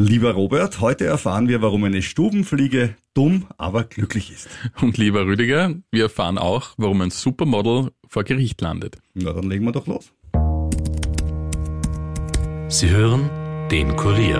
Lieber Robert, heute erfahren wir, warum eine Stubenfliege dumm, aber glücklich ist. Und lieber Rüdiger, wir erfahren auch, warum ein Supermodel vor Gericht landet. Na, dann legen wir doch los. Sie hören den Kurier.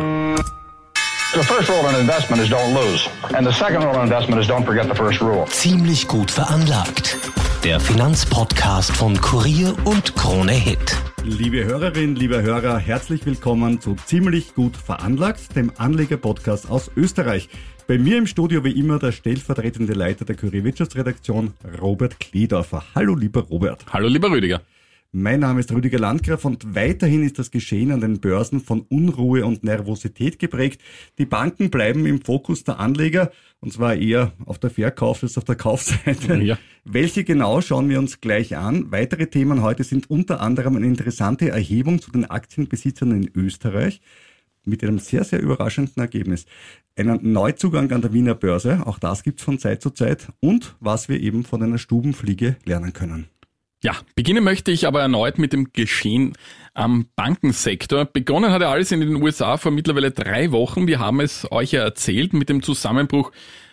The first rule in investment is don't lose. And the second rule in investment is don't forget the first rule. Ziemlich gut veranlagt. Der Finanzpodcast von Kurier und Krone Hit. Liebe Hörerinnen, liebe Hörer, herzlich willkommen zu Ziemlich gut veranlagt, dem Anleger-Podcast aus Österreich. Bei mir im Studio wie immer der stellvertretende Leiter der Kurier Wirtschaftsredaktion, Robert Kledorfer. Hallo, lieber Robert. Hallo, lieber Rüdiger. Mein Name ist Rüdiger Landgraf und weiterhin ist das Geschehen an den Börsen von Unruhe und Nervosität geprägt. Die Banken bleiben im Fokus der Anleger und zwar eher auf der Verkauf- als auf der Kaufseite. Ja. Welche genau schauen wir uns gleich an. Weitere Themen heute sind unter anderem eine interessante Erhebung zu den Aktienbesitzern in Österreich mit einem sehr, sehr überraschenden Ergebnis. Einen Neuzugang an der Wiener Börse, auch das gibt's von Zeit zu Zeit und was wir eben von einer Stubenfliege lernen können. Ja, beginnen möchte ich aber erneut mit dem Geschehen am Bankensektor. Begonnen hat ja alles in den USA vor mittlerweile drei Wochen. Wir haben es euch ja erzählt mit dem Zusammenbruch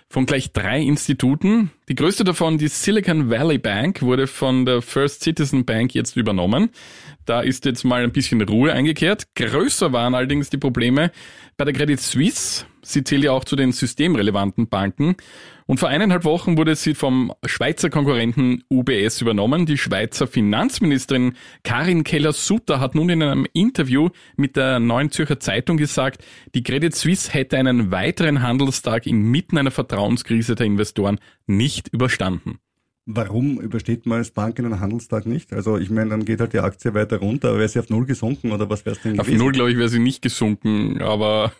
von gleich drei Instituten. Die größte davon, die Silicon Valley Bank, wurde von der First Citizen Bank jetzt übernommen. Da ist jetzt mal ein bisschen Ruhe eingekehrt. Größer waren allerdings die Probleme bei der Credit Suisse. Sie zählt ja auch zu den systemrelevanten Banken. Und vor eineinhalb Wochen wurde sie vom Schweizer Konkurrenten UBS übernommen. Die Schweizer Finanzministerin Karin Keller-Sutter hat nun in einem Interview mit der Neuen Zürcher Zeitung gesagt, die Credit Suisse hätte einen weiteren Handelstag inmitten einer Vertrauenskrise der Investoren nicht überstanden. Warum übersteht man als Bank einen Handelstag nicht? Also ich meine, dann geht halt die Aktie weiter runter, wäre sie auf Null gesunken oder was wäre es denn gewesen? Auf Null, glaube ich, wäre sie nicht gesunken, aber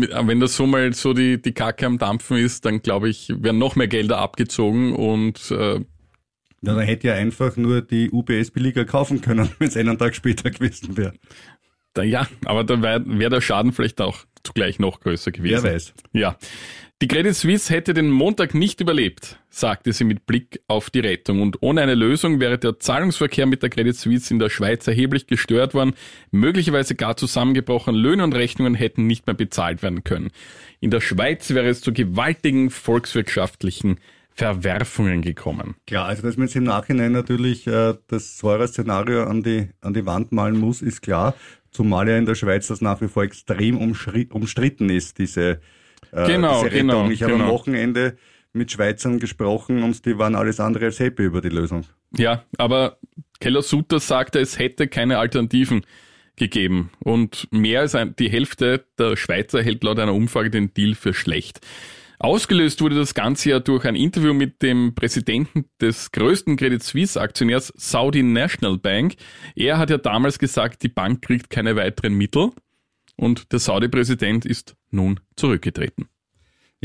wenn das so mal so die, die Kacke am Dampfen ist, dann glaube ich, werden noch mehr Gelder abgezogen und äh, ja, dann hätte ja einfach nur die UBS billiger kaufen können, wenn es einen Tag später gewesen wäre. Ja, aber dann wäre wär der Schaden vielleicht auch zugleich noch größer gewesen. Wer weiß. Ja. Die Credit Suisse hätte den Montag nicht überlebt, sagte sie mit Blick auf die Rettung. Und ohne eine Lösung wäre der Zahlungsverkehr mit der Credit Suisse in der Schweiz erheblich gestört worden, möglicherweise gar zusammengebrochen, Löhne und Rechnungen hätten nicht mehr bezahlt werden können. In der Schweiz wäre es zu gewaltigen volkswirtschaftlichen Verwerfungen gekommen. Klar, also dass man jetzt im Nachhinein natürlich äh, das Säure-Szenario an die, an die Wand malen muss, ist klar. Zumal ja in der Schweiz das nach wie vor extrem umstritten ist, diese äh, genau, diese Rettung. Genau, ich habe genau. am Wochenende mit Schweizern gesprochen und die waren alles andere als happy über die Lösung. Ja, aber Keller Sutter sagte, es hätte keine Alternativen gegeben. Und mehr als die Hälfte der Schweizer hält laut einer Umfrage den Deal für schlecht. Ausgelöst wurde das Ganze ja durch ein Interview mit dem Präsidenten des größten Credit Suisse Aktionärs Saudi National Bank. Er hat ja damals gesagt, die Bank kriegt keine weiteren Mittel und der Saudi-Präsident ist nun zurückgetreten.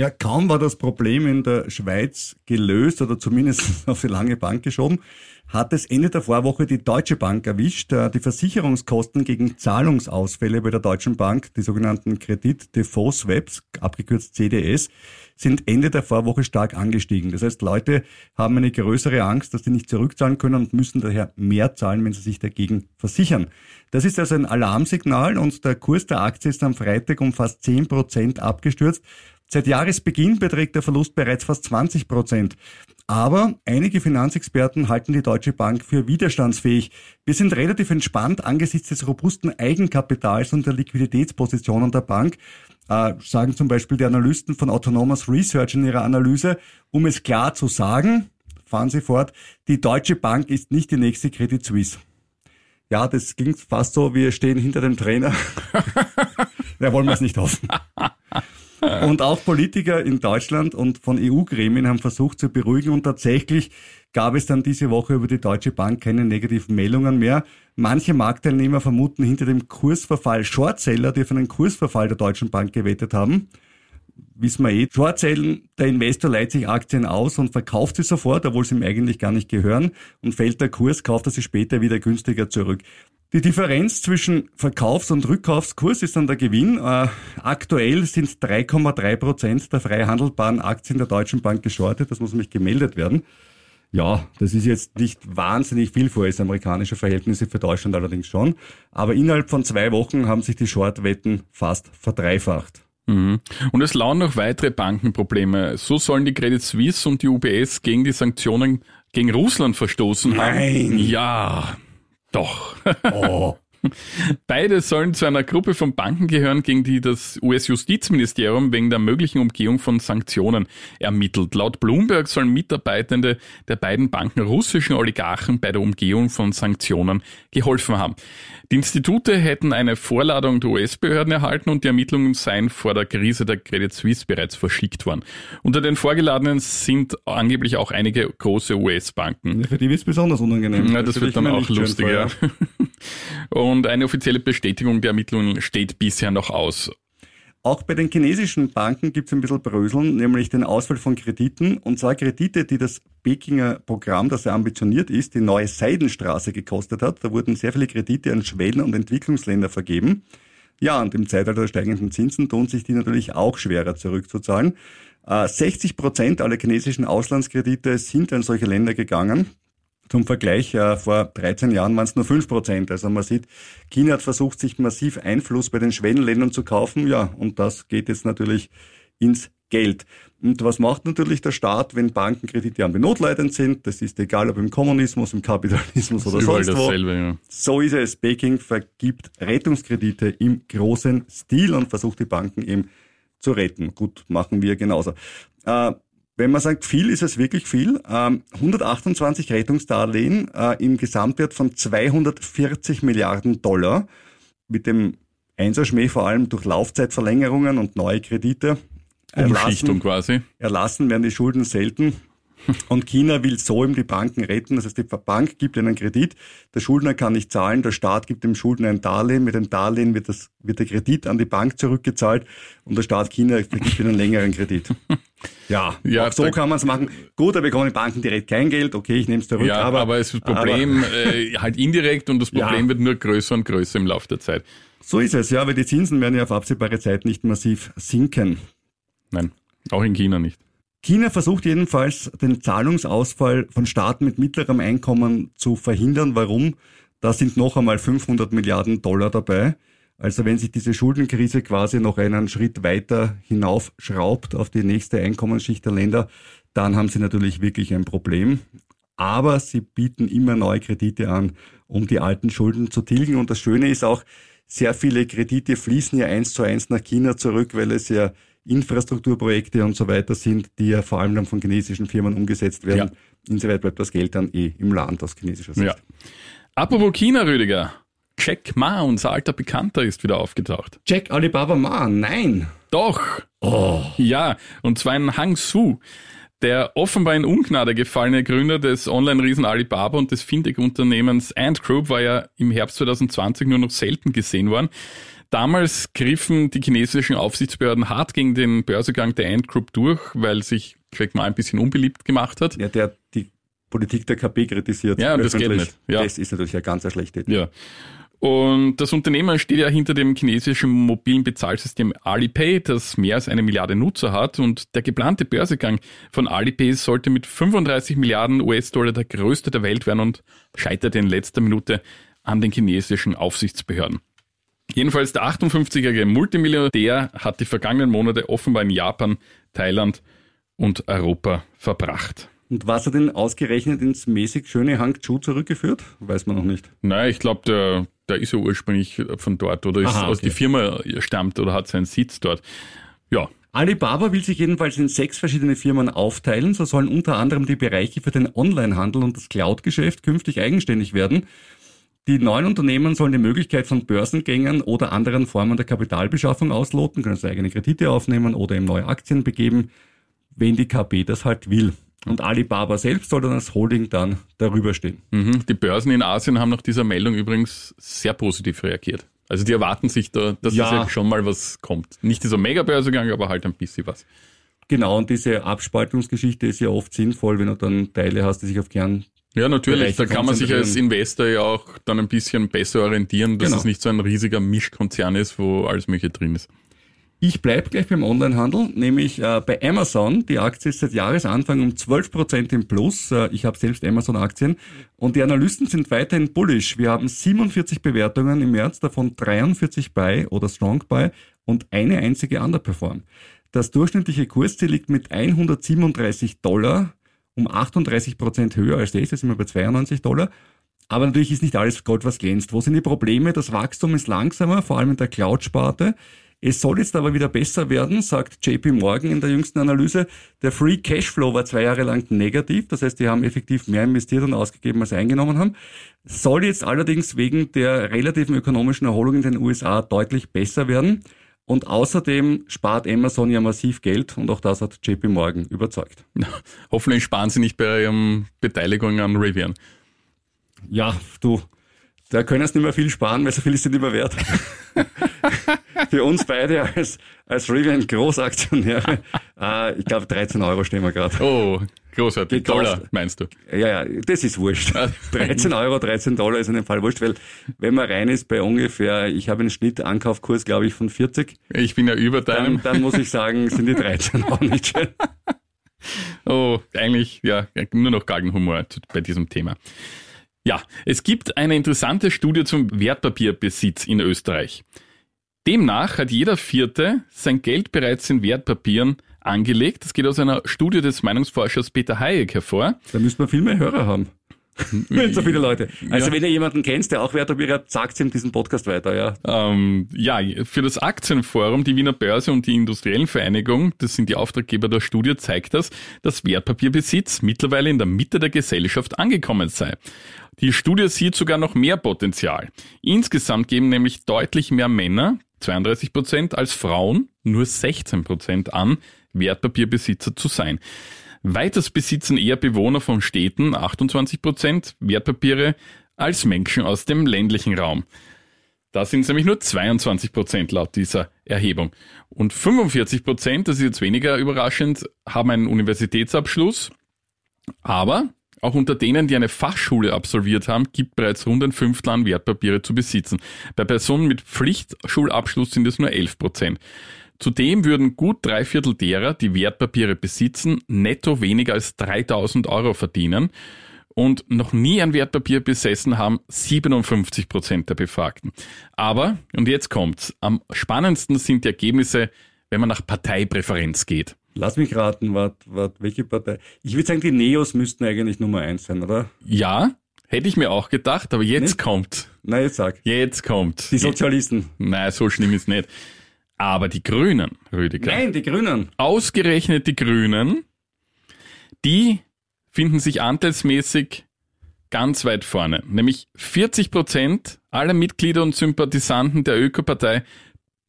Ja, kaum war das Problem in der Schweiz gelöst oder zumindest auf die lange Bank geschoben, hat es Ende der Vorwoche die Deutsche Bank erwischt. Äh, die Versicherungskosten gegen Zahlungsausfälle bei der Deutschen Bank, die sogenannten Kredit-Default-Swaps, abgekürzt CDS, sind Ende der Vorwoche stark angestiegen. Das heißt, Leute haben eine größere Angst, dass sie nicht zurückzahlen können und müssen daher mehr zahlen, wenn sie sich dagegen versichern. Das ist also ein Alarmsignal und der Kurs der Aktie ist am Freitag um fast 10 Prozent abgestürzt. Seit Jahresbeginn beträgt der Verlust bereits fast 20 Prozent. Aber einige Finanzexperten halten die Deutsche Bank für widerstandsfähig. Wir sind relativ entspannt angesichts des robusten Eigenkapitals und der Liquiditätspositionen der Bank, äh, sagen zum Beispiel die Analysten von Autonomous Research in ihrer Analyse. Um es klar zu sagen, fahren Sie fort, die Deutsche Bank ist nicht die nächste Credit Suisse. Ja, das klingt fast so, wir stehen hinter dem Trainer. ja, wollen wir es nicht hoffen. Und auch Politiker in Deutschland und von EU-Gremien haben versucht zu beruhigen und tatsächlich gab es dann diese Woche über die Deutsche Bank keine negativen Meldungen mehr. Manche Marktteilnehmer vermuten hinter dem Kursverfall Shortseller, die auf einen Kursverfall der Deutschen Bank gewettet haben. Wissen wir eh, Shortsellen, der Investor leiht sich Aktien aus und verkauft sie sofort, obwohl sie ihm eigentlich gar nicht gehören. Und fällt der Kurs, kauft er sie später wieder günstiger zurück. Die Differenz zwischen Verkaufs- und Rückkaufskurs ist dann der Gewinn. Äh, aktuell sind 3,3 Prozent der frei handelbaren Aktien der Deutschen Bank geschortet. Das muss nämlich gemeldet werden. Ja, das ist jetzt nicht wahnsinnig viel für US-amerikanische Verhältnisse, für Deutschland allerdings schon. Aber innerhalb von zwei Wochen haben sich die Short-Wetten fast verdreifacht. Mhm. Und es lauern noch weitere Bankenprobleme. So sollen die Credit Suisse und die UBS gegen die Sanktionen gegen Russland verstoßen Nein. haben. Ja, doch. Oh. Beide sollen zu einer Gruppe von Banken gehören, gegen die das US-Justizministerium wegen der möglichen Umgehung von Sanktionen ermittelt. Laut Bloomberg sollen Mitarbeitende der beiden Banken russischen Oligarchen bei der Umgehung von Sanktionen geholfen haben. Die Institute hätten eine Vorladung der US-Behörden erhalten und die Ermittlungen seien vor der Krise der Credit Suisse bereits verschickt worden. Unter den Vorgeladenen sind angeblich auch einige große US-Banken. Für die wird es besonders unangenehm. Ja, das wird dann auch nicht schön lustig, ja. Und eine offizielle Bestätigung der Ermittlungen steht bisher noch aus. Auch bei den chinesischen Banken gibt es ein bisschen Bröseln, nämlich den Ausfall von Krediten. Und zwar Kredite, die das Pekinger Programm, das ja ambitioniert ist, die neue Seidenstraße gekostet hat. Da wurden sehr viele Kredite an Schwellen- und Entwicklungsländer vergeben. Ja, und im Zeitalter der steigenden Zinsen tun sich die natürlich auch schwerer zurückzuzahlen. Äh, 60 Prozent aller chinesischen Auslandskredite sind an solche Länder gegangen. Zum Vergleich, äh, vor 13 Jahren waren es nur 5 Prozent. Also man sieht, China hat versucht, sich massiv Einfluss bei den Schwellenländern zu kaufen. Ja, und das geht jetzt natürlich ins Geld. Und was macht natürlich der Staat, wenn Bankenkredite am Benotleidend sind? Das ist egal, ob im Kommunismus, im Kapitalismus oder sonst wo. dasselbe, ja. So ist es. Peking vergibt Rettungskredite im großen Stil und versucht die Banken eben zu retten. Gut, machen wir genauso. Äh, wenn man sagt, viel ist es wirklich viel. Ähm, 128 Rettungsdarlehen äh, im Gesamtwert von 240 Milliarden Dollar mit dem Einserschmäh vor allem durch Laufzeitverlängerungen und neue Kredite. Umschichtung quasi. Erlassen werden die Schulden selten. Und China will so eben die Banken retten. Das heißt, die Bank gibt einen Kredit, der Schuldner kann nicht zahlen, der Staat gibt dem Schuldner ein Darlehen, mit dem Darlehen wird, das, wird der Kredit an die Bank zurückgezahlt und der Staat China ihnen einen längeren Kredit. Ja, Ja, auch so kann man es machen. Gut, da bekommen die Banken direkt kein Geld, okay, ich nehme es zurück, Ja, aber, aber, es ist das Problem äh, halt indirekt und das Problem Ja. wird nur größer und größer im Laufe der Zeit. so ist es, ja, weil die Zinsen werden ja auf absehbare Zeit nicht massiv sinken. Nein, auch in China nicht. China versucht jedenfalls, den Zahlungsausfall von Staaten mit mittlerem Einkommen zu verhindern. Warum? Da sind noch einmal 500 Milliarden Dollar dabei. Also wenn sich diese Schuldenkrise quasi noch einen Schritt weiter hinaufschraubt auf die nächste Einkommensschicht der Länder, dann haben sie natürlich wirklich ein Problem. Aber sie bieten immer neue Kredite an, um die alten Schulden zu tilgen. Und das Schöne ist auch, sehr viele Kredite fließen ja eins zu eins nach China zurück, weil es ja Infrastrukturprojekte und so weiter sind, die ja vor allem dann von chinesischen Firmen umgesetzt werden. Ja. Insoweit bleibt das Geld dann eh im Land aus chinesischer Sicht. Ja. Apropos China, Rüdiger. Jack Ma, unser alter Bekannter, ist wieder aufgetaucht. Jack Alibaba Ma, nein. Doch. Oh. Ja, und zwar in Hangzhou. Der offenbar in Ungnade gefallene Gründer des Online-Riesen Alibaba und des Fintech-Unternehmens Ant Group war ja im Herbst 2020 nur noch selten gesehen worden. Damals griffen die chinesischen Aufsichtsbehörden hart gegen den Börsegang der Ant Group durch, weil sich Jack Ma ein bisschen unbeliebt gemacht hat. Ja, der hat die Politik der KP kritisiert. Ja, und das geht nicht. Ja. Das ist natürlich eine ganz schlechte Idee. Ja. Und das Unternehmen steht ja hinter dem chinesischen mobilen Bezahlsystem Alipay, das mehr als eine Milliarde Nutzer hat. Und der geplante Börsegang von Alipay sollte mit 35 Milliarden US-Dollar der größte der Welt werden und scheiterte in letzter Minute an den chinesischen Aufsichtsbehörden. Jedenfalls der 58-jährige Multimilliardär hat die vergangenen Monate offenbar in Japan, Thailand und Europa verbracht. Und was hat denn ausgerechnet ins mäßig schöne Hangzhou zurückgeführt? Weiß man noch nicht. Nein, ich glaube, der, der ist ja ursprünglich von dort oder ist Aha, aus okay. die Firma stammt oder hat seinen Sitz dort. Ja, Alibaba will sich jedenfalls in sechs verschiedene Firmen aufteilen. So sollen unter anderem die Bereiche für den Onlinehandel und das Cloud-Geschäft künftig eigenständig werden. Die neuen Unternehmen sollen die Möglichkeit von Börsengängen oder anderen Formen der Kapitalbeschaffung ausloten, können sie eigene Kredite aufnehmen oder eben neue Aktien begeben, wenn die KP das halt will. Und Alibaba selbst soll dann als Holding dann darüber stehen. mhm. die Börsen in Asien haben nach dieser Meldung übrigens sehr positiv reagiert. Also die erwarten sich da, dass Ja. ja schon mal was kommt. Nicht dieser Mega-Börsegang, aber halt ein bisschen was. Genau, und diese Abspaltungsgeschichte ist ja oft sinnvoll, wenn du dann Teile hast, die sich auf Kern Ja, natürlich. Bereiche Da kann man sich als. Investor ja auch dann ein bisschen besser orientieren, dass Genau. es nicht so ein riesiger Mischkonzern ist, wo alles Mögliche drin ist. Ich bleibe gleich beim Onlinehandel, nämlich äh, bei Amazon. Die Aktie ist seit Jahresanfang um 12% im Plus. Äh, ich habe selbst Amazon-Aktien. Und die Analysten sind weiterhin bullish. Wir haben 47 Bewertungen im März, davon 43 Buy oder Strong Buy und eine einzige Underperform. Das durchschnittliche Kursziel liegt mit 137 Dollar um 38% höher als das. Da sind wir bei 92 Dollar. Aber natürlich ist nicht alles Gold, was glänzt. Wo sind die Probleme? Das Wachstum ist langsamer, vor allem in der Cloud-Sparte. Es soll jetzt aber wieder besser werden, sagt JP Morgan in der jüngsten Analyse. Der Free Cashflow war zwei Jahre lang negativ, das heißt, die haben effektiv mehr investiert und ausgegeben, als eingenommen haben. Soll jetzt allerdings wegen der relativen ökonomischen Erholung in den USA deutlich besser werden. Und außerdem spart Amazon ja massiv Geld und auch das hat JP Morgan überzeugt. Hoffentlich sparen sie nicht bei ihrem Beteiligung an Rivian. Ja, du, da können sie nicht mehr viel sparen, weil so viel ist nicht mehr wert. Für uns beide als, als Rivian Großaktionäre, äh, ich glaube 13 Euro stehen wir gerade. Oh, großartig. Dollar, meinst du? Ja, ja, das ist wurscht. 13 Euro, 13 Dollar ist in dem Fall wurscht, weil wenn man rein ist bei ungefähr, ich habe einen Schnitt Ankaufkurs, glaube ich, von 40. Ich bin ja über deinem. Dann, dann muss ich sagen, sind die 13 auch nicht schön. Oh, eigentlich, ja, nur noch Galgenhumor bei diesem Thema. Ja, es gibt eine interessante Studie zum Wertpapierbesitz in Österreich. Demnach hat jeder Vierte sein Geld bereits in Wertpapieren angelegt. Das geht aus einer Studie des Meinungsforschers Peter Hayek hervor. Da müsste man viel mehr Hörer haben. Wenn so viele Leute. Also ja. wenn ihr jemanden kennt, der auch Wertpapiere hat, sagt ihm diesen Podcast weiter, ja. Ähm, ja, für das Aktienforum, die Wiener Börse und die Industriellen Vereinigung, das sind die Auftraggeber der Studie, zeigt das, dass Wertpapierbesitz mittlerweile in der Mitte der Gesellschaft angekommen sei. Die Studie sieht sogar noch mehr Potenzial. Insgesamt geben nämlich deutlich mehr Männer, 32 Prozent, als Frauen, nur 16 Prozent an, Wertpapierbesitzer zu sein. Weiters besitzen eher Bewohner von Städten 28 Prozent Wertpapiere als Menschen aus dem ländlichen Raum. Da sind es nämlich nur 22 Prozent laut dieser Erhebung. Und 45 Prozent, das ist jetzt weniger überraschend, haben einen Universitätsabschluss. Aber auch unter denen, die eine Fachschule absolviert haben, gibt bereits rund ein Fünftel an Wertpapiere zu besitzen. Bei Personen mit Pflichtschulabschluss sind es nur 11 Prozent. Zudem würden gut drei Viertel derer, die Wertpapiere besitzen, netto weniger als 3000 Euro verdienen und noch nie ein Wertpapier besessen haben 57 Prozent der Befragten. Aber, und jetzt kommt's, am spannendsten sind die Ergebnisse, wenn man nach Parteipräferenz geht. Lass mich raten, wat, wat, welche Partei? Ich würde sagen, die Neos müssten eigentlich Nummer eins sein, oder? Ja, hätte ich mir auch gedacht, aber jetzt nicht? kommt. Na, jetzt sag. Jetzt kommt. Die Sozialisten. Nein, so schlimm ist nicht. Aber die Grünen, Rüdiger. Nein, die Grünen. Ausgerechnet die Grünen, die finden sich anteilsmäßig ganz weit vorne. Nämlich 40 Prozent aller Mitglieder und Sympathisanten der Ökopartei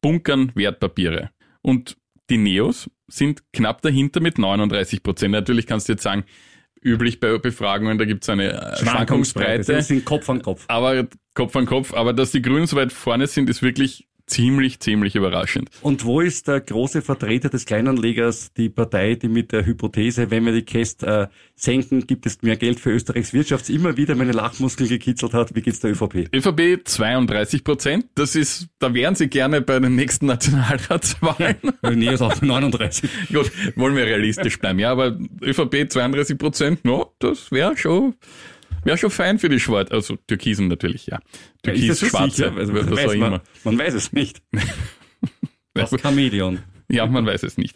bunkern Wertpapiere. Und die Neos sind knapp dahinter mit 39 Prozent. Natürlich kannst du jetzt sagen, üblich bei Befragungen, da gibt es eine äh, Schwankungsbreite. Das sind Kopf an Kopf. Aber Kopf an Kopf. Aber dass die Grünen so weit vorne sind, ist wirklich ziemlich, ziemlich überraschend. Und wo ist der große Vertreter des Kleinanlegers, die Partei, die mit der Hypothese, wenn wir die Käst äh, senken, gibt es mehr Geld für Österreichs Wirtschaft, immer wieder meine Lachmuskeln gekitzelt hat? Wie geht's der ÖVP? ÖVP 32 Prozent. Das ist, da wären sie gerne bei den nächsten Nationalratswahlen. Nee, ist auch 39. Gut, wollen wir realistisch bleiben. Ja, aber ÖVP 32 Prozent, no, das wäre schon Wäre schon fein für die Schwarz, also Türkisen natürlich, ja. Türkis, ja, schwarze, also, was weiß man, man weiß es nicht. Das Chamäleon. Ja, man weiß es nicht.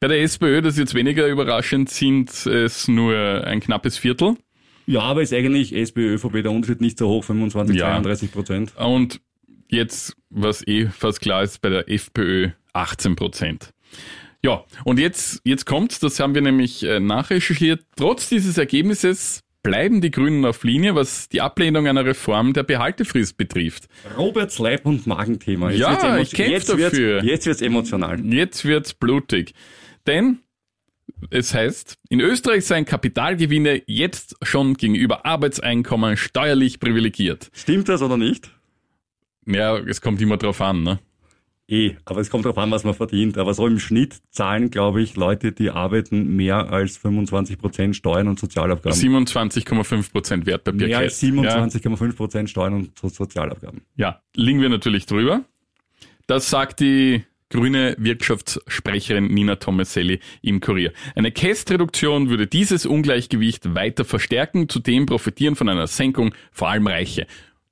Bei der SPÖ, das ist jetzt weniger überraschend, sind es nur ein knappes Viertel. Ja, aber ist eigentlich SPÖ, ÖVP der Unterschied nicht so hoch, 25, ja. 32 Prozent. Und jetzt, was eh fast klar ist, bei der FPÖ 18 Prozent. Ja, und jetzt, jetzt kommt's, das haben wir nämlich äh, nachrecherchiert. Trotz dieses Ergebnisses bleiben die Grünen auf Linie, was die Ablehnung einer Reform der Behaltefrist betrifft. Roberts Leib- und Magenthema. Jetzt ja, ich kämpfe dafür. Wird's, jetzt wird's emotional. Jetzt wird's blutig. Denn es heißt, in Österreich seien Kapitalgewinne jetzt schon gegenüber Arbeitseinkommen steuerlich privilegiert. Stimmt das oder nicht? Ja, es kommt immer drauf an, ne? Eh, aber es kommt darauf an, was man verdient. Aber so im Schnitt zahlen, glaube ich, Leute, die arbeiten, mehr als 25 Prozent Steuern und Sozialabgaben. 27,5 Prozent Wertpapier. Mehr als 27,5 Prozent Steuern und Sozialabgaben. Ja, liegen wir natürlich drüber. Das sagt die grüne Wirtschaftssprecherin Nina Tomaselli im Kurier. Eine Kästreduktion würde dieses Ungleichgewicht weiter verstärken. Zudem profitieren von einer Senkung vor allem Reiche.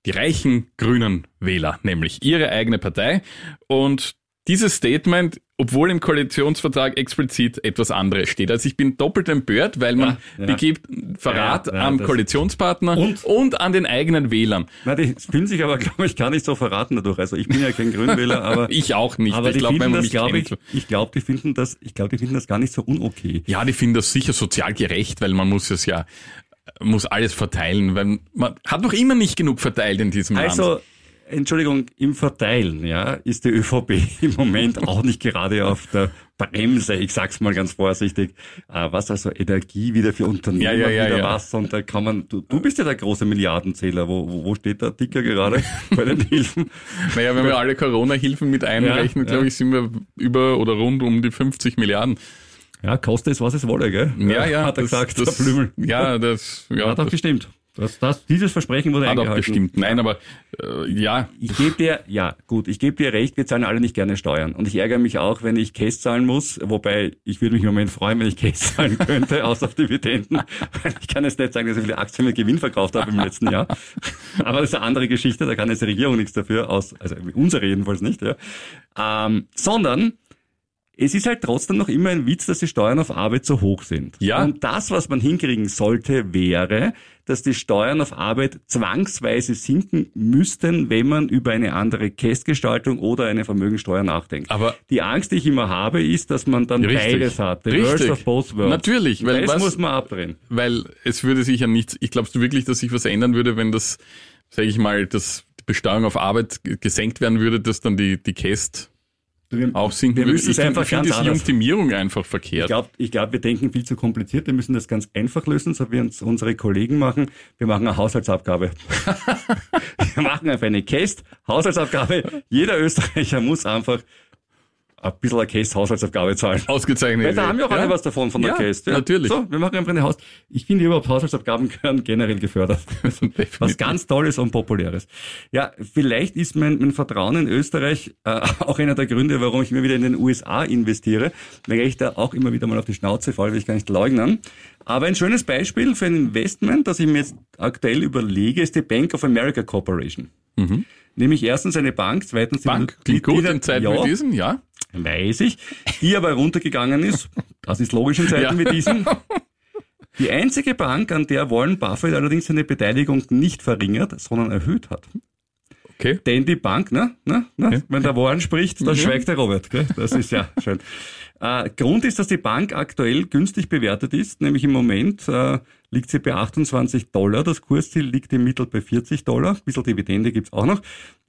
Die reichen grünen Wähler, nämlich ihre eigene Partei. Und dieses Statement, obwohl im Koalitionsvertrag explizit etwas anderes steht. Also ich bin doppelt empört, weil man Ja, ja. begibt Verrat Ja, am Koalitionspartner und, Und- an den eigenen Wählern. Na, die fühlen sich aber, glaube ich, gar nicht so verraten dadurch. Also ich bin ja kein Grünwähler, aber Ich auch nicht. aber ich glaube, wenn finden man das, mich glaube ich, ich glaube, die finden das, ich glaube, die finden das gar nicht so unokay. Ja, die finden das sicher sozial gerecht, weil man muss es ja, muss alles verteilen, weil man hat noch immer nicht genug verteilt in diesem Land. Also, Entschuldigung, im Verteilen, ja, ist die ÖVP im Moment auch nicht gerade auf der Bremse, ich sag's mal ganz vorsichtig, äh, was also Energie wieder für Unternehmen Ja, ja, ja, wieder was und da kann man, du, du bist ja der große Milliardenzähler, wo, wo, wo steht der Dicker gerade bei den Hilfen? Naja, wenn wir alle Corona-Hilfen mit einrechnen, glaube ich, sind wir über oder rund um die 50 Milliarden. Ja, koste es, was es wolle, gell? Ja, ja. Hat er das- gesagt, das, der Blümel. Ja, das, ja, Hat auch das gestimmt. Das, das, dieses Versprechen wurde hat auch eingehalten. gestimmt. Nein, aber äh, ja, Ich gebe dir, ja, gut, ich gebe dir recht, wir zahlen alle nicht gerne Steuern. Und ich ärgere mich auch, wenn ich Käse zahlen muss, wobei ich würde mich im Moment freuen, wenn ich Käse zahlen könnte, außer auf Dividenden. Ich kann jetzt nicht sagen, dass ich viele Aktien mit Gewinn verkauft habe im letzten Jahr. Aber das ist eine andere Geschichte, da kann jetzt die Regierung nichts dafür, aus, also unsere jedenfalls nicht, ja. Ähm, sondern es ist halt trotzdem noch immer ein Witz, dass die Steuern auf Arbeit so hoch sind. Ja. Und das, was man hinkriegen sollte, wäre, dass die Steuern auf Arbeit zwangsweise sinken müssten, wenn man über eine andere Kästgestaltung oder eine Vermögensteuer nachdenkt. Aber- die Angst, die ich immer habe, ist, dass man dann Richtig. beides hat. The Richtig. worst of both worlds. Natürlich, weil das was- muss man abdrehen. weil es würde sich ja nichts, ich glaubst du wirklich, dass sich was ändern würde, wenn das, sage ich mal, das die Besteuerung auf Arbeit gesenkt werden würde, dass dann die, die Käst wir müssen es ich einfach finde diese anders- Optimierung einfach Ich verkehrt. glaube, ich glaub, wir denken viel zu kompliziert. Wir müssen das ganz einfach lösen, so wie uns unsere Kollegen machen. Wir machen eine Haushaltsabgabe. wir machen einfach eine Käst, Haushaltsabgabe. Jeder Österreicher muss einfach ein bisschen eine Käst-Haushaltsabgabe zahlen. Ausgezeichnet. Weil da haben wir auch alle Ja. was davon von der Ja, Käst. natürlich. So, wir machen einfach eine Haus. Ich finde überhaupt Haushaltsabgaben gehören generell gefördert. Was Definitiv. ganz Tolles und Populäres. Ja, vielleicht ist mein, mein Vertrauen in Österreich äh, auch einer der Gründe, warum ich immer wieder in den USA investiere, weil ich da auch immer wieder mal auf die Schnauze falle, will ich gar nicht leugnen. Aber ein schönes Beispiel für ein Investment, das ich mir jetzt aktuell überlege, ist die Bank of America Corporation. Nämlich erstens eine Bank, zweitens die Mhm. Bank, klingt gut in Zeiten ja, wie diesen, ja. Weiß ich. Die aber runtergegangen ist. Das ist logisch in Zeiten Ja. wie diesen. Die einzige Bank, an der Warren Buffett allerdings seine Beteiligung nicht verringert, sondern erhöht hat. Okay. Denn die Bank, ne, ne, ne, wenn der Warren spricht, dann schweigt der Robert. Gell? Das ist ja schön. Äh, Grund ist, dass die Bank aktuell günstig bewertet ist, nämlich im Moment äh, liegt sie bei 28 Dollar, das Kursziel liegt im Mittel bei 40 Dollar, ein bisschen Dividende gibt's auch noch,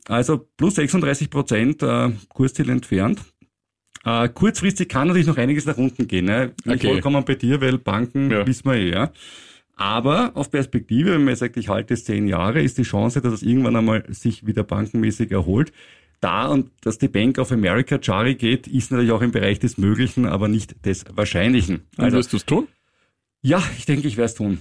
also plus 36 Prozent äh, Kursziel entfernt. Äh, kurzfristig kann natürlich noch einiges nach unten gehen. Ne? Bin Okay. vollkommen bei dir, weil Banken Ja. wissen wir eh, ja. Aber auf Perspektive, wenn man sagt, ich halte es zehn Jahre, ist die Chance, dass es irgendwann einmal sich wieder bankenmäßig erholt. Da und dass die Bank of America Jari geht, ist natürlich auch im Bereich des Möglichen, aber nicht des Wahrscheinlichen. Und Also, wirst du es tun? ja, ich denke, ich werde es tun.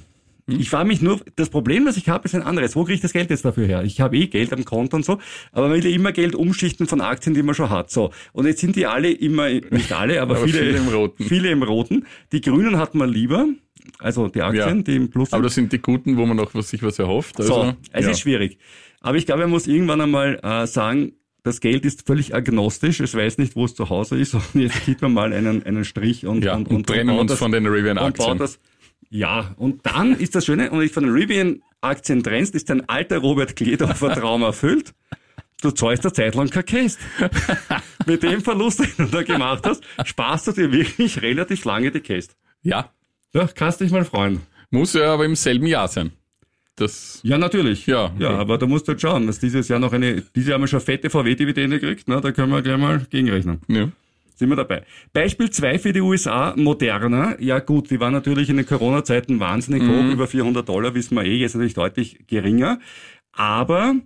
Hm? Ich frage mich nur, das Problem, das ich habe, ist ein anderes. Wo kriege ich das Geld jetzt dafür her? Ich habe eh Geld am Konto und so, aber man will ja immer Geld umschichten von Aktien, die man schon hat. So. Und jetzt sind die alle immer, nicht alle, aber, Aber viele, viele im Roten. Viele im Roten. Die Grünen hat man lieber, also die Aktien, Ja. die im Plus sind. Aber das sind die guten, wo man noch was, sich was erhofft. Also, So, es ja. ist schwierig. Aber ich glaube, man muss irgendwann einmal äh, sagen, das Geld ist völlig agnostisch, es weiß nicht, wo es zu Hause ist und jetzt zieht man mal einen, einen Strich und, Ja, und, und trennen baut uns von den Rivian-Aktien. Ja, und dann ist das Schöne, und ich von den Rivian-Aktien trennst, ist dein alter Robert Kledorfer Traum erfüllt. Du zahlst eine Zeit lang kein Käst. Mit dem Verlust, den du da gemacht hast, sparst du dir wirklich relativ lange die Käst. ja, Ja, kannst dich mal freuen. muss ja aber im selben Jahr sein. Das, Ja, natürlich. Ja, ja, okay. aber da musst du halt schauen, dass dieses Jahr noch eine, dieses Jahr haben wir schon fette VW-Dividende gekriegt, ne? da können wir gleich mal gegenrechnen. ja. Sind wir dabei. Beispiel zwei für die USA, Moderna. Ja gut, die waren natürlich in den Corona-Zeiten wahnsinnig Mhm. hoch, über 400 Dollar, wissen wir eh, jetzt natürlich deutlich geringer. Aber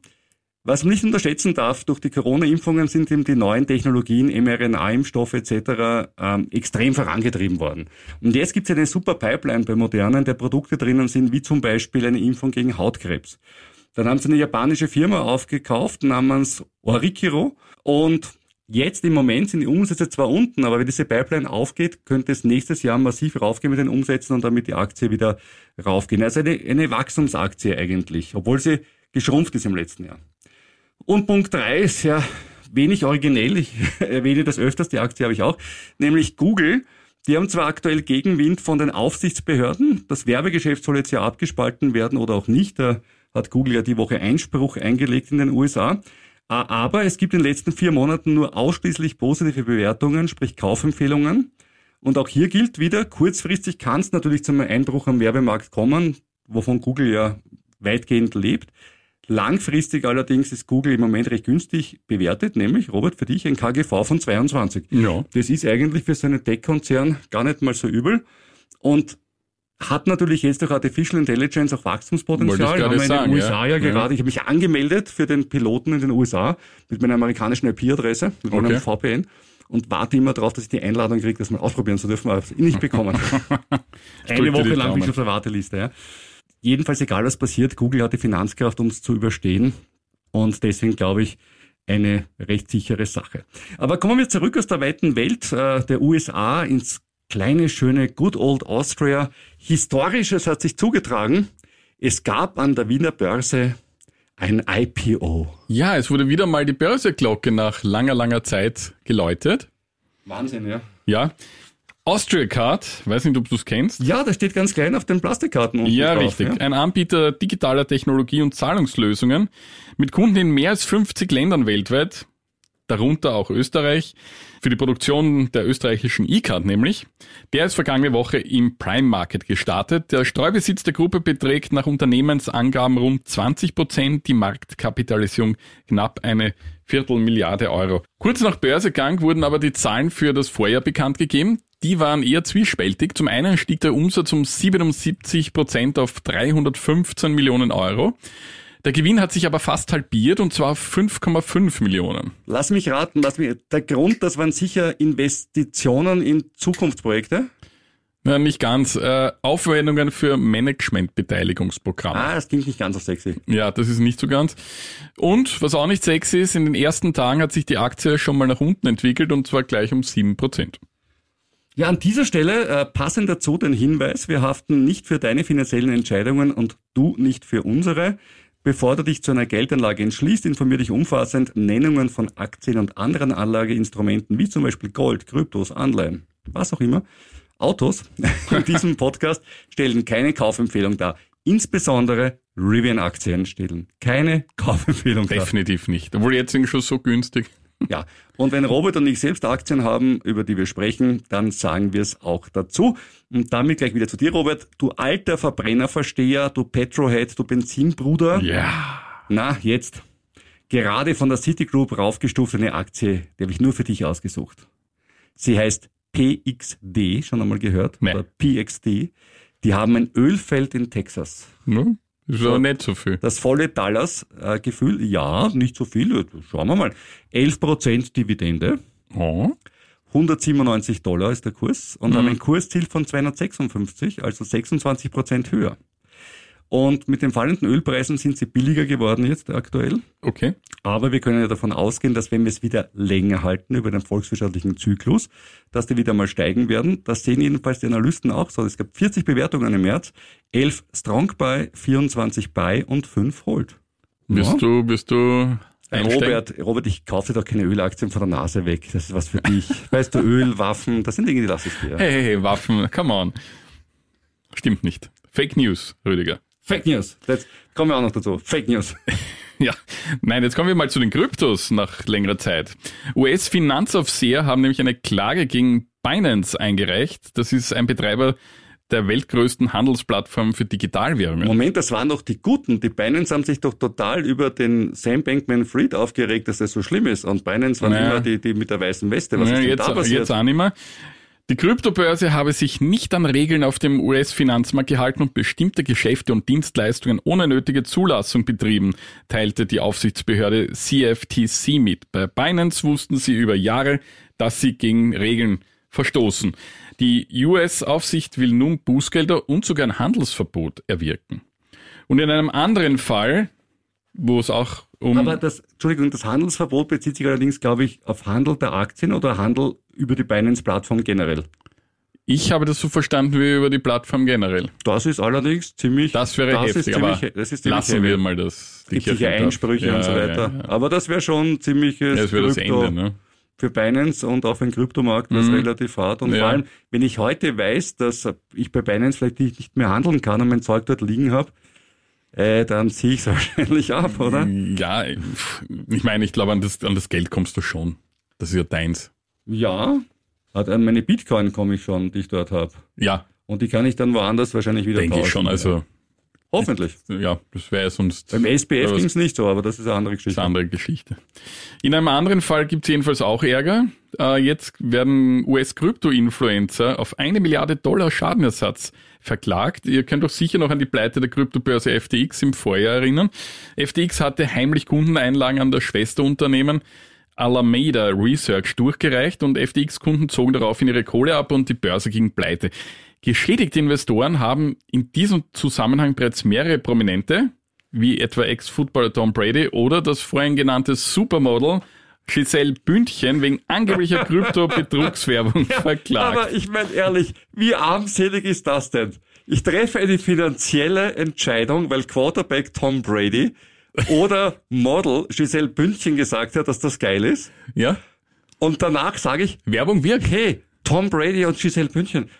was man nicht unterschätzen darf, durch die Corona-Impfungen sind eben die neuen Technologien, mRNA-Impfstoffe etc. Ähm, extrem vorangetrieben worden. Und jetzt gibt es eine super Pipeline bei Moderna, in der Produkte drinnen sind, wie zum Beispiel eine Impfung gegen Hautkrebs. Dann haben sie eine japanische Firma aufgekauft namens Orikiro und Jetzt im Moment sind die Umsätze zwar unten, aber wenn diese Pipeline aufgeht, könnte es nächstes Jahr massiv raufgehen mit den Umsätzen und damit die Aktie wieder raufgehen. Also eine, eine Wachstumsaktie eigentlich, obwohl sie geschrumpft ist im letzten Jahr. Und Punkt drei ist ja wenig originell, ich erwähne das öfters, die Aktie habe ich auch, nämlich Google. Die haben zwar aktuell Gegenwind von den Aufsichtsbehörden, das Werbegeschäft soll jetzt ja abgespalten werden oder auch nicht, da hat Google ja die Woche Einspruch eingelegt in den USA. Aber es gibt in den letzten vier Monaten nur ausschließlich positive Bewertungen, sprich Kaufempfehlungen. Und auch hier gilt wieder, kurzfristig kann es natürlich zum Einbruch am Werbemarkt kommen, wovon Google ja weitgehend lebt. Langfristig allerdings ist Google im Moment recht günstig bewertet, nämlich, Robert, für dich ein KGV von 22. Ja. Das ist eigentlich für so einen Tech-Konzern gar nicht mal so übel. Und hat natürlich jetzt durch Artificial Intelligence auch Wachstumspotenzial. Ich Haben wir in sagen, den USA ja, ja. gerade. Ich habe mich angemeldet für den Piloten in den USA mit meiner amerikanischen IP-Adresse, mit meinem Okay. VPN und warte immer darauf, dass ich die Einladung kriege, das mal ausprobieren zu dürfen, aber hab's nicht bekommen. Eine Woche lang bin ich auf der Warteliste. Ja. Jedenfalls, egal was passiert, Google hat die Finanzkraft, um es zu überstehen. Und deswegen glaube ich, eine recht sichere Sache. Aber kommen wir zurück aus der weiten Welt äh, der USA ins kleine, schöne Good Old Austria. Historisches hat sich zugetragen. Es gab an der Wiener Börse ein IPO. Ja, es wurde wieder mal die Börseglocke nach langer, langer Zeit geläutet. Wahnsinn, ja. Ja. Austria Card, weiß nicht, ob du es kennst. Ja, das steht ganz klein auf den Plastikkarten unten Ja, drauf. richtig. Ein Anbieter digitaler Technologie und Zahlungslösungen mit Kunden in mehr als 50 Ländern weltweit, darunter auch Österreich, für die Produktion der österreichischen E-Card nämlich. Der ist vergangene Woche im Prime Market gestartet. Der Streubesitz der Gruppe beträgt nach Unternehmensangaben rund 20 Prozent, die Marktkapitalisierung knapp eine Viertelmilliarde Euro. Kurz nach Börsegang wurden aber die Zahlen für das Vorjahr bekannt gegeben. Die waren eher zwiespältig. Zum einen stieg der Umsatz um 77 Prozent auf 315 Millionen Euro. Der Gewinn hat sich aber fast halbiert und zwar auf 5,5 Millionen. Lass mich raten, lass mich, der Grund, das waren sicher Investitionen in Zukunftsprojekte. Ja, nicht ganz. Äh, Aufwendungen für Managementbeteiligungsprogramme. Ah, das klingt nicht ganz so sexy. Ja, das ist nicht so ganz. Und was auch nicht sexy ist, in den ersten Tagen hat sich die Aktie schon mal nach unten entwickelt und zwar gleich um 7 Prozent. Ja, an dieser Stelle äh, passend dazu den Hinweis, wir haften nicht für deine finanziellen Entscheidungen und du nicht für unsere. Bevor du dich zu einer Geldanlage entschließt, informier dich umfassend. Nennungen von Aktien und anderen Anlageinstrumenten, wie zum Beispiel Gold, Kryptos, Anleihen, was auch immer, Autos in diesem Podcast stellen keine Kaufempfehlung dar. Insbesondere Rivian-Aktien stellen keine Kaufempfehlung dar. Definitiv nicht. Obwohl jetzt sind schon so günstig. Ja, und wenn Robert und ich selbst Aktien haben, über die wir sprechen, dann sagen wir es auch dazu. Und damit gleich wieder zu dir, Robert. Du alter Verbrennerversteher, du Petrohead, du Benzinbruder. Ja. Na, jetzt. Gerade von der Citigroup raufgestuft eine Aktie, die habe ich nur für dich ausgesucht. Sie heißt PXD, schon einmal gehört? Nee. Oder PXD. Die haben ein Ölfeld in Texas. Ne? Ist aber nicht so viel. Das volle Dallas-Gefühl, ja, nicht so viel. Schauen wir mal. 11% Dividende. Oh. 197 Dollar ist der Kurs und haben ein Kursziel von 256, also 26 Prozent höher. Und mit den fallenden Ölpreisen sind sie billiger geworden jetzt aktuell. Okay. Aber wir können ja davon ausgehen, dass wenn wir es wieder länger halten über den volkswirtschaftlichen Zyklus, dass die wieder mal steigen werden. Das sehen jedenfalls die Analysten auch so. Es gab 40 Bewertungen im März, 11 Strong Buy, 24 Buy und 5 Hold. Bist du, bist du einsteigen? Robert, Robert, ich kaufe dir doch keine Ölaktien von der Nase weg. Das ist was für dich. weißt du, Öl, Waffen, das sind Dinge, die lasse ich dir. Hey, hey, hey, Waffen, come on. Stimmt nicht. Fake News, Rüdiger. Fake News. Jetzt kommen wir auch noch dazu. Fake News. Ja, nein, jetzt kommen wir mal zu den Kryptos nach längerer Zeit. US-Finanzaufseher haben nämlich eine Klage gegen Binance eingereicht. Das ist ein Betreiber der weltgrößten Handelsplattform für Digitalwährungen. Moment, das waren doch die Guten. Die Binance haben sich doch total über den Sam Bankman-Fried aufgeregt, dass das so schlimm ist. Und Binance waren Naja. immer die, die mit der weißen Weste. Was Ja, ist denn jetzt, da passiert? jetzt auch nicht mehr. Die Kryptobörse habe sich nicht an Regeln auf dem US-Finanzmarkt gehalten und bestimmte Geschäfte und Dienstleistungen ohne nötige Zulassung betrieben, teilte die Aufsichtsbehörde CFTC mit. Bei Binance wussten sie über Jahre, dass sie gegen Regeln verstoßen. Die US-Aufsicht will nun Bußgelder und sogar ein Handelsverbot erwirken. Und in einem anderen Fall, wo es auch um Aber das, Entschuldigung, das Handelsverbot bezieht sich allerdings, glaube ich, auf Handel der Aktien oder Handel über die Binance-Plattform generell. ich habe das so verstanden wie über die Plattform generell. Das ist allerdings ziemlich, Das wäre das heftig, ist aber ziemlich, das ist ziemlich lassen heavy. wir mal das. die gibt sicher. Einsprüche Ja, und so weiter. Ja, ja. Aber das wäre schon ziemliches das wäre das Ende, ne? für Binance und für den Kryptomarkt das Mhm. relativ hart. Und vor allem, wenn ich heute weiß, dass ich bei Binance vielleicht nicht mehr handeln kann und mein Zeug dort liegen habe, äh, dann ziehe ich es wahrscheinlich ab, oder? Ja, ich meine, ich glaube, an das, an das Geld kommst du schon. Das ist ja deins. Ja. An meine Bitcoin komme ich schon, die ich dort habe. Ja, Und die kann ich dann woanders wahrscheinlich wieder denke ich schon. Also, Hoffentlich. ja, das wäre sonst Beim SPF ging es nicht so, aber das ist eine andere Das ist Geschichte. eine andere Geschichte. In einem anderen Fall gibt es jedenfalls auch Ärger. Äh, jetzt werden US-Krypto-Influencer auf eine Milliarde Dollar Schadenersatz verklagt. Ihr könnt doch sicher noch an die Pleite der Kryptobörse FTX im Vorjahr erinnern. FTX hatte heimlich Kundeneinlagen an das Schwesterunternehmen Alameda Research durchgereicht und FTX-Kunden zogen daraufhin ihre Kohle ab und die Börse ging pleite. Geschädigte Investoren haben in diesem Zusammenhang bereits mehrere Prominente, wie etwa Ex-Footballer Tom Brady oder das vorhin genannte Supermodel Giselle Bündchen wegen angeblicher Krypto-Betrugswerbung verklagt. Aber ich meine ehrlich, wie armselig ist das denn? Ich treffe eine finanzielle Entscheidung, weil Quarterback Tom Brady oder Model Giselle Bündchen gesagt hat, dass das geil ist. ja, Und danach sage ich, Werbung wirkt. okay, Tom Brady und Giselle Bündchen,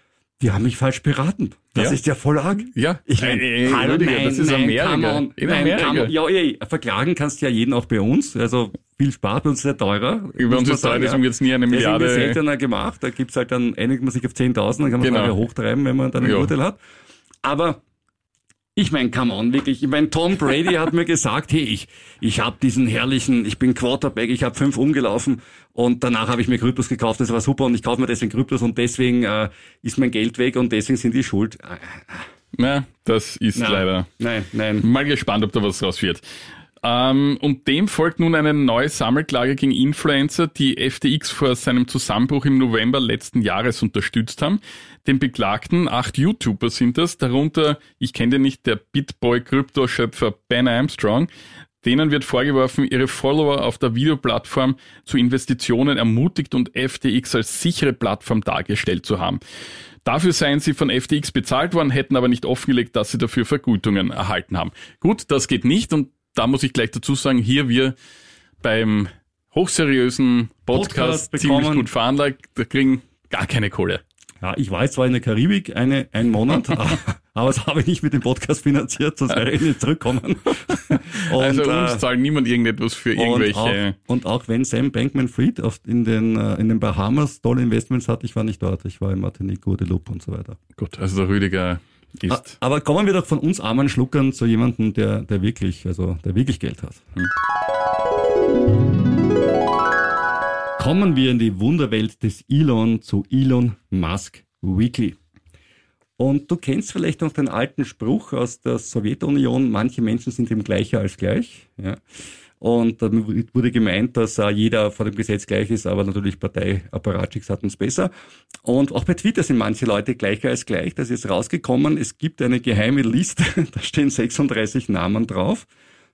die haben mich falsch beraten. Das Ja. ist ja voll arg. Ja, Ich mein, Äh, hallo, Rüdiger, nein, das ist nein, Amerika. In nein. Ja, ey, verklagen kannst du ja jeden auch bei uns. Also viel Spaß, bei uns ist ja teurer. Über uns ist teuer, sagen, deswegen ja. wird's nie eine Milliarde. wird's seltener gemacht. Da gibt's halt dann, einigt man sich auf 10.000, dann kann man genau. hochtreiben, wenn man dann ein Ja. Urteil hat. Aber ich meine, come on, wirklich. Ich meine, Tom Brady hat mir gesagt, hey, ich, ich habe diesen herrlichen, ich bin Quarterback, ich habe fünf umgelaufen und danach habe ich mir Kryptos gekauft, das war super und ich kaufe mir deswegen Kryptos und deswegen äh, ist mein Geld weg und deswegen sind die schuld. Na, das ist na, leider. Nein, nein. Mal gespannt, ob da was draus wird. Ähm, und dem folgt nun eine neue Sammelklage gegen Influencer, die FTX vor seinem Zusammenbruch im November letzten Jahres unterstützt haben. Den Beklagten, acht YouTuber sind das, darunter, ich kenne den nicht, der Bitboy-Krypto-Schöpfer Ben Armstrong. Denen wird vorgeworfen, ihre Follower auf der Videoplattform zu Investitionen ermutigt und FTX als sichere Plattform dargestellt zu haben. Dafür seien sie von FTX bezahlt worden, hätten aber nicht offengelegt, dass sie dafür Vergütungen erhalten haben. Gut, das geht nicht und da muss ich gleich dazu sagen, hier wir beim hochseriösen Podcast, Podcast ziemlich gut veranlagt, da kriegen gar keine Kohle. Ja, ich war jetzt zwar in der Karibik eine, einen Monat, aber das habe ich nicht mit dem Podcast finanziert, sonst wäre ich nicht zurückkommen. Und, also äh, uns zahlt niemand irgendetwas für Und irgendwelche... auch, und auch wenn Sam Bankman-Fried auf- in den, äh, in den Bahamas tolle Investments hat, ich war nicht dort. Ich war in Martinique, Guadeloupe und so weiter. Gut, also der Rüdiger ist... Aber kommen wir doch von uns armen Schluckern zu jemandem, der, der wirklich, also der wirklich Geld hat. Kommen wir in die Wunderwelt des Elon zu Elon Musk Weekly. Und du kennst vielleicht noch den alten Spruch aus der Sowjetunion, manche Menschen sind ihm gleicher als gleich. Ja. Und da wurde gemeint, dass äh, jeder vor dem Gesetz gleich ist, aber natürlich Parteiapparatschicks hatten es besser. Und auch bei Twitter sind manche Leute gleicher als gleich. Das ist rausgekommen. Es gibt eine geheime Liste, da stehen 36 Namen drauf,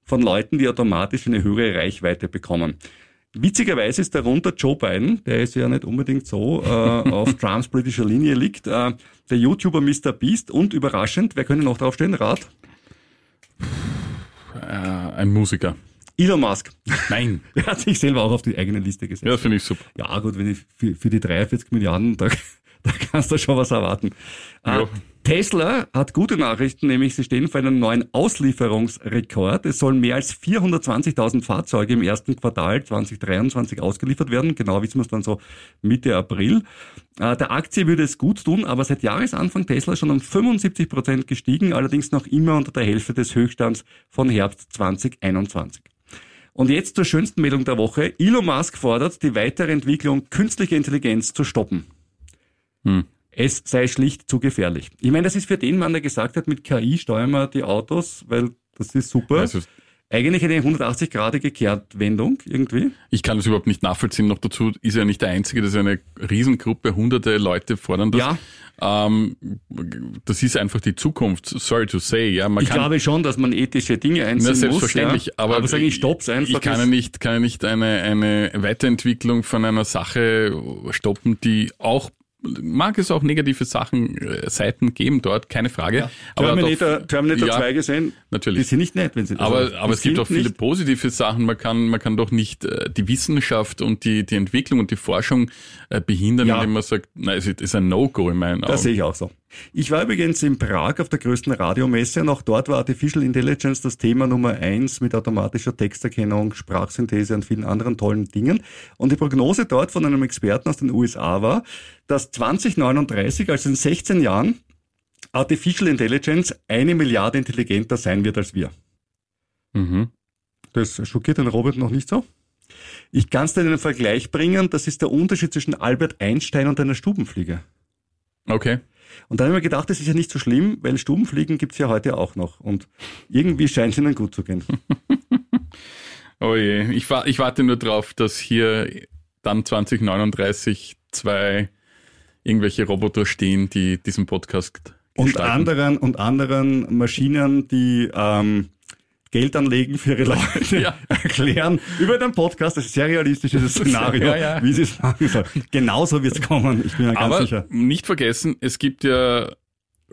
von Leuten, die automatisch eine höhere Reichweite bekommen. Witzigerweise ist darunter Joe Biden, der ist ja nicht unbedingt so äh, auf Trumps politischer Linie liegt, äh, der YouTuber Mr. Beast und überraschend, wer könnte noch draufstehen? Rat? Äh, ein Musiker. Elon Musk. Nein, Er hat sich selber auch auf die eigene Liste gesetzt. ja, finde ich super. Ja, gut, wenn ich für, für die 43 Milliarden, da, da kannst du schon was erwarten. Ja. Äh, Tesla hat gute Nachrichten, nämlich sie stehen vor einem neuen Auslieferungsrekord. Es sollen mehr als 420.000 Fahrzeuge im ersten Quartal 2023 ausgeliefert werden. Genau wissen wir es dann so Mitte April. Äh, der Aktie würde es gut tun, aber seit Jahresanfang Tesla schon um 75 Prozent gestiegen, allerdings noch immer unter der Hälfte des Höchststands von Herbst 2021. Und jetzt zur schönsten Meldung der Woche. Elon Musk fordert, die weitere Entwicklung künstlicher Intelligenz zu stoppen. Hm. Es sei schlicht zu gefährlich. Ich meine, das ist für den Mann, der gesagt hat, mit KI steuern wir die Autos, weil das ist super. Also, eigentlich eine 180-gradige Kehrtwendung irgendwie. Ich kann das überhaupt nicht nachvollziehen. Noch dazu ist er nicht der Einzige, das ist eine Riesengruppe, hunderte Leute fordern das. Ja. Ähm, das ist einfach die Zukunft. Sorry to say, ja. Man Ich kann, glaube schon, dass man ethische Dinge einziehen Na, muss. selbstverständlich, ja. aber, aber sage ich, stopp's einfach. Ich kann ja nicht, kann ja nicht eine, eine Weiterentwicklung von einer Sache stoppen, die auch, mag es auch negative Sachen, äh, Seiten geben dort, keine Frage. Terminator, doch- Terminator ja, 2 gesehen, natürlich. die sind nicht nett, wenn sie das Aber, sagen. aber es gibt auch viele nicht- positive Sachen. Man kann, man kann doch nicht äh, die Wissenschaft und die, die Entwicklung und die Forschung äh, behindern, Ja. indem man sagt, nein, es ist ein No-Go in meinen Das Augen. sehe ich auch so. Ich war übrigens in Prag auf der größten Radiomesse und auch dort war Artificial Intelligence das Thema Nummer eins mit automatischer Texterkennung, Sprachsynthese und vielen anderen tollen Dingen. Und die Prognose dort von einem Experten aus den USA war, dass 2039, also in 16 Jahren, Artificial Intelligence eine Milliarde intelligenter sein wird als wir. Mhm. Das schockiert den Robert noch nicht so. Ich kann es dir in einen Vergleich bringen, das ist der Unterschied zwischen Albert Einstein und einer Stubenfliege. Okay. Und dann habe ich mir gedacht, das ist ja nicht so schlimm, weil Stubenfliegen gibt's ja heute auch noch. Und irgendwie scheint es ihnen gut zu gehen. Oh je, ich, ich warte nur drauf, dass hier dann 2039 zwei irgendwelche Roboter stehen, die diesen Podcast Und gestalten. anderen, und anderen Maschinen, die ähm, Geld anlegen für ihre Leute, Ja. erklären über den Podcast, das ist ein sehr realistisches Szenario, Ja, ja. wie sie es machen sollen. Genauso wird's kommen, ich bin mir ganz Aber sicher. nicht vergessen, es gibt ja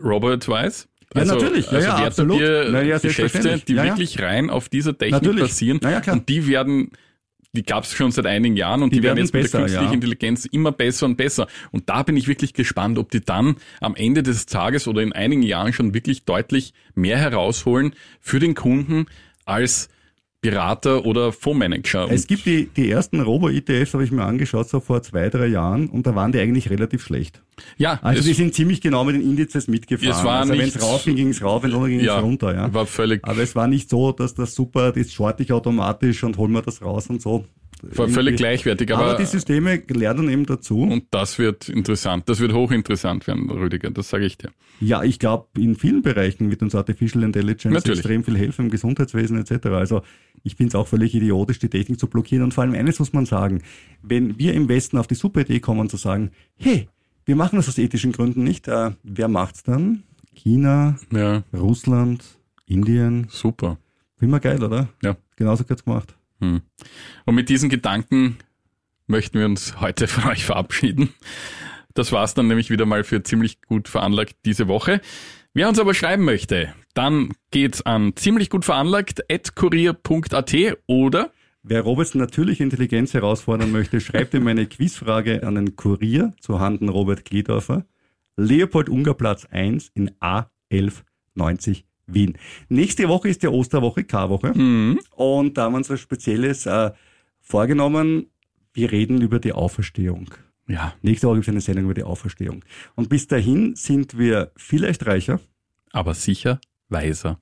Robo-Advice. Ja, natürlich. Ja, also ja, absolut. Ja, Geschäfte, die Ja, ja. wirklich rein auf dieser Technik Natürlich. basieren. Ja. Und die werden, die gab es schon seit einigen Jahren und die, Die werden werden jetzt mit besser, der künstlichen ja. Intelligenz immer besser und besser. Und da bin ich wirklich gespannt, ob die dann am Ende des Tages oder in einigen Jahren schon wirklich deutlich mehr herausholen für den Kunden als Berater oder Fondsmanager. Es gibt die, die ersten Robo-ETFs, habe ich mir angeschaut, so vor zwei, drei Jahren, und da waren die eigentlich relativ schlecht. ja, Also die sind ziemlich genau mit den Indizes mitgefahren. Es war also wenn es rauf ging, ging es rauf, wenn es runter ging, ging es ja, runter. Ja. war völlig Aber es war nicht so, dass das super, das short ich automatisch und holen wir das raus und so. War völlig gleichwertig. Aber, Aber, die Systeme lernen eben dazu. und das wird interessant. Das wird hochinteressant werden, Rüdiger. Das sage ich dir. ja, ich glaube, in vielen Bereichen wird uns Artificial Intelligence Natürlich. extrem viel helfen, im Gesundheitswesen etc. Also ich finde es auch völlig idiotisch, die Technik zu blockieren. Und vor allem eines muss man sagen, wenn wir im Westen auf die super Idee kommen zu sagen, hey, wir machen das aus ethischen Gründen nicht, äh, wer macht's dann? China, Ja, Russland, Indien. super. Immer geil, oder? Ja. Genauso kurz gemacht. Hm. Und mit diesen Gedanken möchten wir uns heute von euch verabschieden. Das war's dann nämlich wieder mal für ziemlich gut veranlagt diese Woche. Wer uns aber schreiben möchte, dann geht's an ziemlich gut veranlagt at kurier.at oder Wer Roberts natürliche Intelligenz herausfordern möchte, schreibt ihm eine Quizfrage an den Kurier zu Handen Robert Gliedorfer. Leopold Unger Platz 1 in A1190 Wien. Nächste Woche ist ja Osterwoche, Karwoche. hm, Und da haben wir uns was Spezielles äh, vorgenommen. Wir reden über die Auferstehung. ja, Nächste Woche gibt es eine Sendung über die Auferstehung. Und bis dahin sind wir vielleicht reicher, aber sicher weiser.